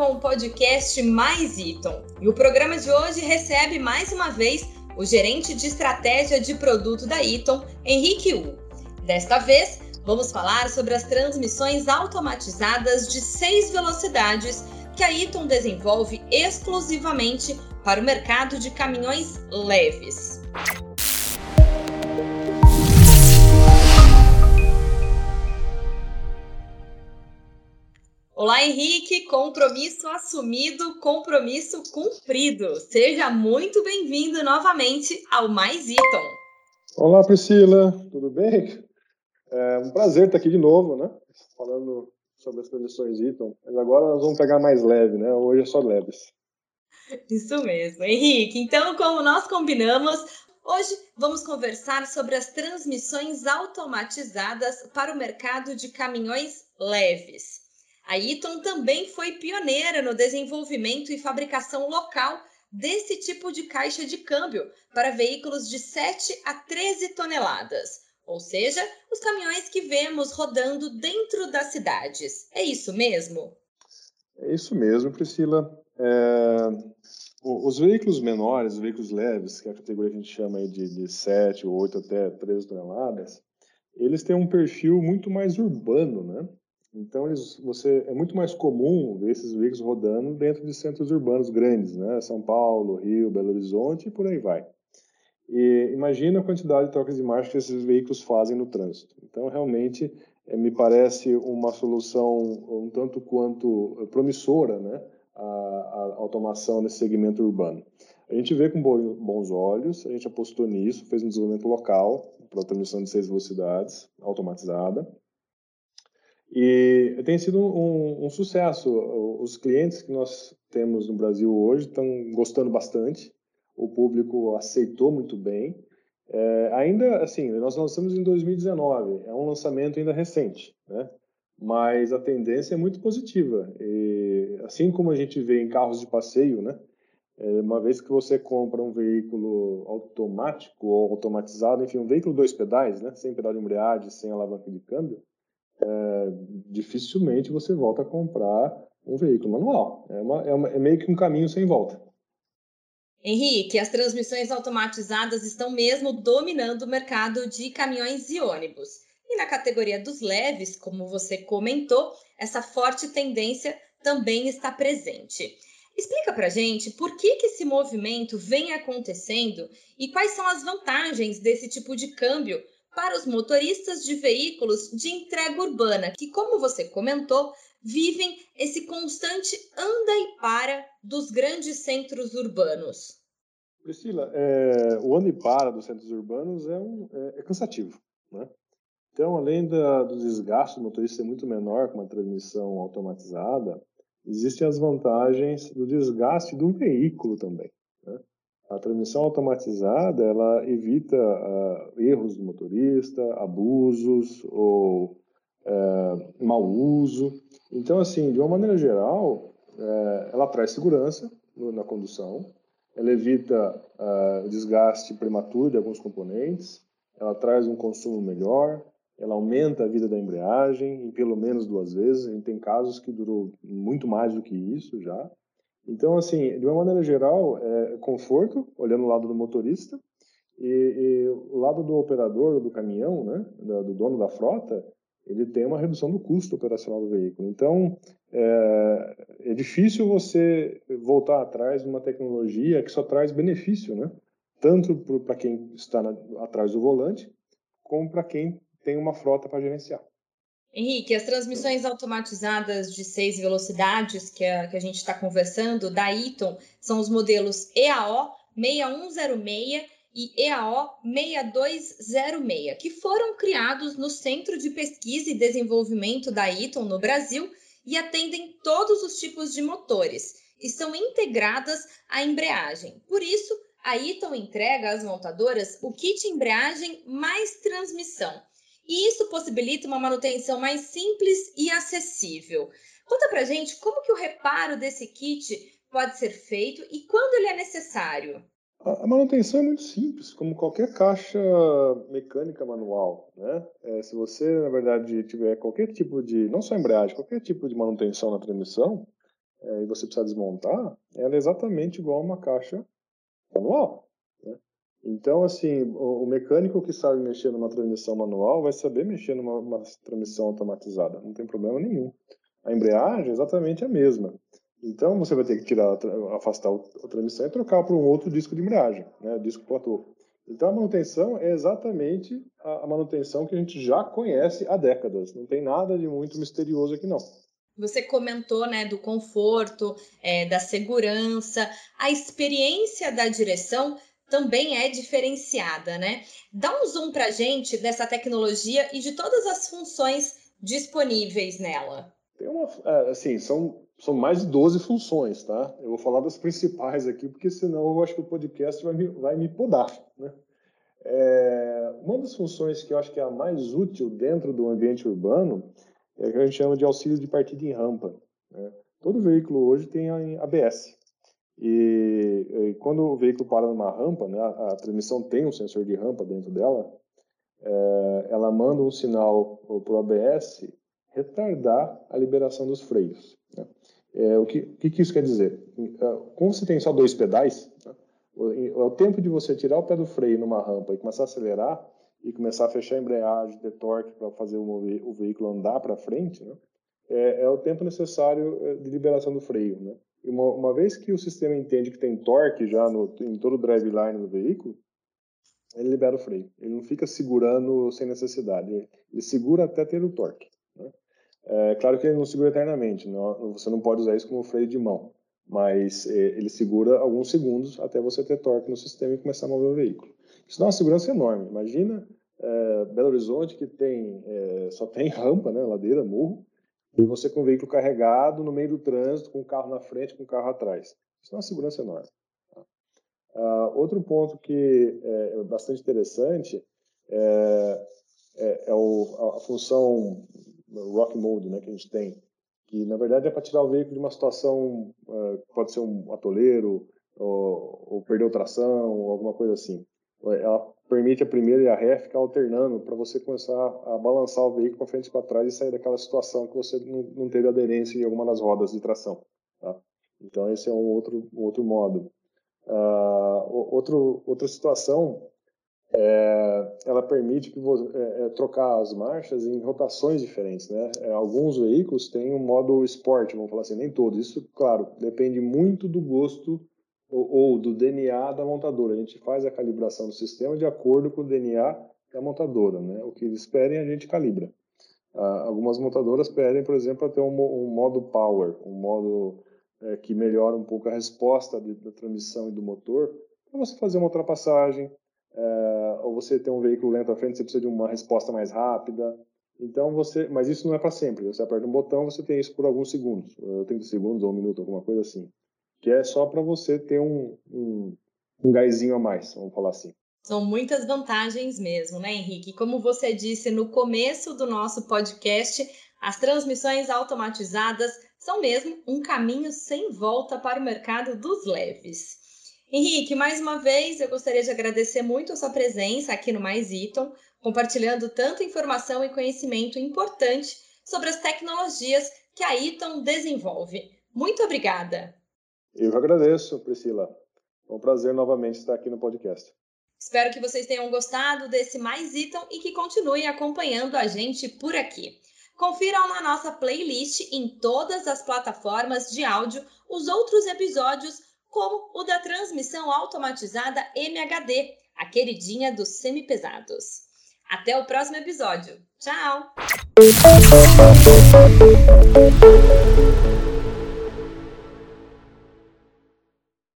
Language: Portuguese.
com o podcast Mais Iton. E o programa de hoje recebe mais uma vez o gerente de estratégia de produto da Iton, Henrique U. Desta vez, vamos falar sobre as transmissões automatizadas de seis velocidades que a Iton desenvolve exclusivamente para o mercado de caminhões leves. Olá, Henrique. Compromisso assumido, compromisso cumprido. Seja muito bem-vindo novamente ao Mais Iton. Olá, Priscila. Tudo bem? É um prazer estar aqui de novo, né? Falando sobre as transmissões Iton. Mas agora nós vamos pegar mais leve, né? Hoje é só leves. Isso mesmo, Henrique. Então, como nós combinamos, hoje vamos conversar sobre as transmissões automatizadas para o mercado de caminhões leves. A Eaton também foi pioneira no desenvolvimento e fabricação local desse tipo de caixa de câmbio para veículos de 7 a 13 toneladas, ou seja, os caminhões que vemos rodando dentro das cidades. É isso mesmo? É isso mesmo, Priscila. É... Os veículos menores, os veículos leves, que é a categoria que a gente chama de, de 7, 8 até 13 toneladas, eles têm um perfil muito mais urbano, né? Então, eles, você, é muito mais comum ver esses veículos rodando dentro de centros urbanos grandes, né? São Paulo, Rio, Belo Horizonte e por aí vai. E imagina a quantidade de trocas de marcha que esses veículos fazem no trânsito. Então, realmente, é, me parece uma solução um tanto quanto promissora, né? A, a automação nesse segmento urbano. A gente vê com bons olhos, a gente apostou nisso, fez um desenvolvimento local para a transmissão de seis velocidades automatizada. E tem sido um, um, sucesso. Os clientes que nós temos no Brasil hoje estão gostando bastante. O público aceitou muito bem. É, ainda assim, nós lançamos em 2019. É um lançamento ainda recente, né? Mas a tendência é muito positiva. E, assim como a gente vê em carros de passeio, né? É, uma vez que você compra um veículo automático ou automatizado, enfim, um veículo dois pedais, né? Sem pedal de embreagem, sem alavanca de câmbio, é, dificilmente você volta a comprar um veículo manual. É, uma, é, uma, é meio que um caminho sem volta. Henrique, as transmissões automatizadas estão mesmo dominando o mercado de caminhões e ônibus. E na categoria dos leves, como você comentou, essa forte tendência também está presente. Explica para gente por que, que esse movimento vem acontecendo e quais são as vantagens desse tipo de câmbio para os motoristas de veículos de entrega urbana, que, como você comentou, vivem esse constante anda e para dos grandes centros urbanos. Priscila, é, o anda e para dos centros urbanos é, um, é, é cansativo. Né? Então, além da, do desgaste do motorista ser muito menor com uma transmissão automatizada, existem as vantagens do desgaste do veículo também. A transmissão automatizada ela evita uh, erros do motorista, abusos ou uh, mau uso. Então, assim, de uma maneira geral, uh, ela traz segurança na condução, ela evita o desgaste prematuro de alguns componentes, ela traz um consumo melhor, ela aumenta a vida da embreagem em pelo menos duas vezes. A gente tem casos que durou muito mais do que isso já. Então, assim, de uma maneira geral, é conforto, olhando o lado do motorista, e, e o lado do operador do caminhão, né, do dono da frota, ele tem uma redução do custo operacional do veículo. Então, é, é difícil você voltar atrás de uma tecnologia que só traz benefício, né? Tanto para quem está na, atrás do volante, como para quem tem uma frota para gerenciar. Henrique, as transmissões automatizadas de seis velocidades que a, que a gente está conversando, da Eaton, são os modelos EAO 6106 e EAO 6206, que foram criados no Centro de Pesquisa e Desenvolvimento da Eaton no Brasil e atendem todos os tipos de motores e são integradas à embreagem. Por isso, a Eaton entrega às montadoras o kit embreagem mais transmissão e isso possibilita uma manutenção mais simples e acessível. Conta pra gente como que o reparo desse kit pode ser feito e quando ele é necessário. A manutenção é muito simples, como qualquer caixa mecânica manual, né? É, se você, na verdade, tiver qualquer tipo de, não só embreagem, qualquer tipo de manutenção na transmissão, é, e você precisa desmontar, ela é exatamente igual a uma caixa manual. Então, assim, o, o, mecânico que sabe mexer numa transmissão manual vai saber mexer numa transmissão automatizada, não tem problema nenhum. A embreagem é exatamente a mesma. Então, você vai ter que tirar, afastar a transmissão e trocar por um outro disco de embreagem, né, disco platô. Então, a manutenção é exatamente a manutenção que a gente já conhece há décadas. Não tem nada de muito misterioso aqui, não. Você comentou né, do conforto, é, da segurança, a experiência da direção também é diferenciada, né? Dá um zoom para a gente dessa tecnologia e de todas as funções disponíveis nela. Tem uma, é, assim, são, são mais de 12 funções, tá? Eu vou falar das principais aqui, porque senão eu acho que o podcast vai me, vai me podar, né? É, uma das funções que eu acho que é a mais útil dentro do ambiente urbano é o que a gente chama de auxílio de partida em rampa. Né? Todo veículo hoje tem ABS. E, e, quando o veículo para numa rampa, né, a, a, transmissão tem um sensor de rampa dentro dela, é, ela manda um sinal para o ABS retardar a liberação dos freios. Né? É, o que, que, que, isso quer dizer? É, como você tem só dois pedais, né, o, o tempo de você tirar o pé do freio numa rampa e começar a acelerar, e começar a fechar a embreagem, ter torque para fazer o, o, veículo andar para frente, né? é, é, o tempo necessário é, de liberação do freio. Uma, uma, vez que o sistema entende que tem torque já no, em todo o driveline do veículo, ele libera o freio. Ele não fica segurando sem necessidade. Ele segura até ter o torque. Né? É claro que ele não segura eternamente. Não, você não pode usar isso como freio de mão. Mas é, ele segura alguns segundos até você ter torque no sistema e começar a mover o veículo. Isso dá uma segurança enorme. Imagina é, Belo Horizonte que tem é, só tem rampa, né, ladeira, morro, e você com o veículo carregado no meio do trânsito, com o carro na frente, com o carro atrás. Isso dá uma segurança enorme. Uh, outro ponto que é bastante interessante é, é, é o, a função Rock Mode né, que a gente tem, que na verdade é para tirar o veículo de uma situação, uh, pode ser um atoleiro, ou, ou perdeu tração, ou alguma coisa assim ela permite a primeira e a ré ficar alternando para você começar a balançar o veículo para frente e para trás e sair daquela situação que você não, teve aderência em alguma das rodas de tração. Tá? Então esse é um outro outro modo. Uh, outro, outra situação é, ela permite que você, é, é, trocar as marchas em rotações diferentes, né? É, alguns veículos têm um modo esporte, vamos falar assim, nem todos. Isso, claro, depende muito do gosto ou, ou do DNA da montadora. A gente faz a calibração do sistema de acordo com o DNA da montadora. Né? O que eles pedem, a gente calibra. Ah, algumas montadoras pedem, por exemplo, ter um, um modo power, um modo é, que melhora um pouco a resposta de, da transmissão e do motor, para você fazer uma ultrapassagem, é, ou você ter um veículo lento à frente, você precisa de uma resposta mais rápida. Então você, mas isso não é para sempre. Você aperta um botão, você tem isso por alguns segundos, 30 segundos ou um minuto, alguma coisa assim que é só para você ter um, um, um gásinho a mais, vamos falar assim. São muitas vantagens mesmo, né, Henrique? Como você disse no começo do nosso podcast, as transmissões automatizadas são mesmo um caminho sem volta para o mercado dos leves. Henrique, mais uma vez eu gostaria de agradecer muito a sua presença aqui no Mais Iton, compartilhando tanta informação e conhecimento importante sobre as tecnologias que a Iton desenvolve. Muito obrigada! Eu agradeço, Priscila. É um prazer novamente estar aqui no podcast. Espero que vocês tenham gostado desse Mais Item e que continuem acompanhando a gente por aqui. Confiram na nossa playlist em todas as plataformas de áudio os outros episódios, como o da transmissão automatizada MHD, a queridinha dos semipesados. Até o próximo episódio. Tchau!